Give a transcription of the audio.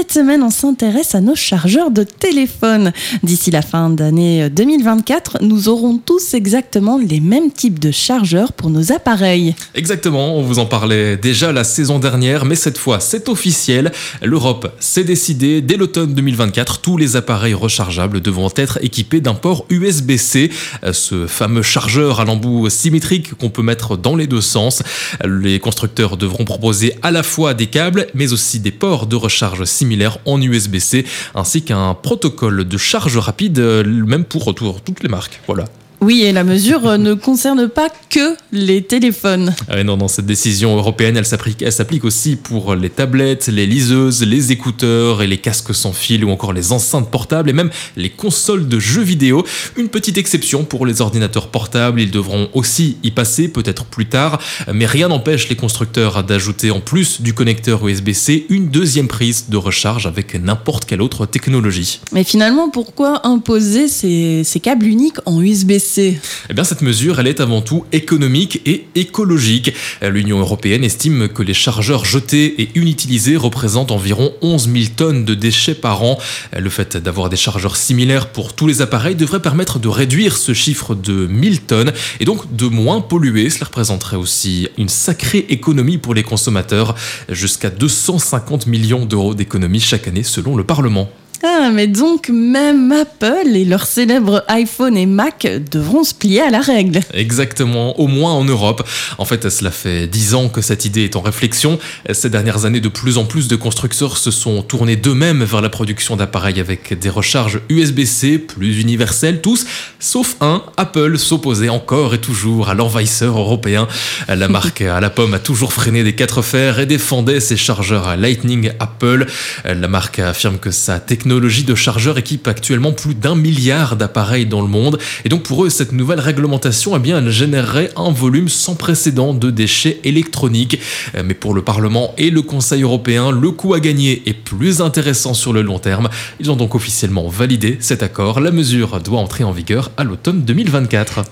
cette semaine, on s'intéresse à nos chargeurs de téléphone. D'ici la fin d'année 2024, nous aurons tous exactement les mêmes types de chargeurs pour nos appareils. Exactement, on vous en parlait déjà la saison dernière, mais cette fois c'est officiel. L'Europe s'est décidée, dès l'automne 2024, tous les appareils rechargeables devront être équipés d'un port USB-C, ce fameux chargeur à l'embout symétrique qu'on peut mettre dans les deux sens. Les constructeurs devront proposer à la fois des câbles, mais aussi des ports de recharge en USB-C, ainsi qu'un protocole de charge rapide, euh, même pour toutes les marques. Voilà. Oui, et la mesure euh, ne concerne pas que les téléphones. Ah non, non, cette décision européenne, elle s'applique aussi pour les tablettes, les liseuses, les écouteurs et les casques sans fil ou encore les enceintes portables et même les consoles de jeux vidéo. Une petite exception pour les ordinateurs portables, ils devront aussi y passer peut-être plus tard, mais rien n'empêche les constructeurs d'ajouter en plus du connecteur USB-C une deuxième prise de recharge avec n'importe quelle autre technologie. Mais finalement, pourquoi imposer ces, ces câbles uniques en USB-C eh bien, cette mesure, elle est avant tout économique et écologique. L'Union européenne estime que les chargeurs jetés et inutilisés représentent environ 11 000 tonnes de déchets par an. Le fait d'avoir des chargeurs similaires pour tous les appareils devrait permettre de réduire ce chiffre de 1000 tonnes et donc de moins polluer. Cela représenterait aussi une sacrée économie pour les consommateurs, jusqu'à 250 millions d'euros d'économie chaque année selon le Parlement. Ah, mais donc même Apple et leurs célèbres iPhone et Mac devront se plier à la règle. Exactement, au moins en Europe. En fait, cela fait dix ans que cette idée est en réflexion. Ces dernières années, de plus en plus de constructeurs se sont tournés d'eux-mêmes vers la production d'appareils avec des recharges USB-C plus universelles, tous, sauf un, Apple s'opposait encore et toujours à l'envahisseur européen. La marque à la pomme a toujours freiné des quatre fers et défendait ses chargeurs à Lightning Apple. La marque affirme que sa technologie technologie de chargeur équipe actuellement plus d'un milliard d'appareils dans le monde. Et donc pour eux, cette nouvelle réglementation, eh bien, elle générerait un volume sans précédent de déchets électroniques. Euh, mais pour le Parlement et le Conseil européen, le coût à gagner est plus intéressant sur le long terme. Ils ont donc officiellement validé cet accord. La mesure doit entrer en vigueur à l'automne 2024.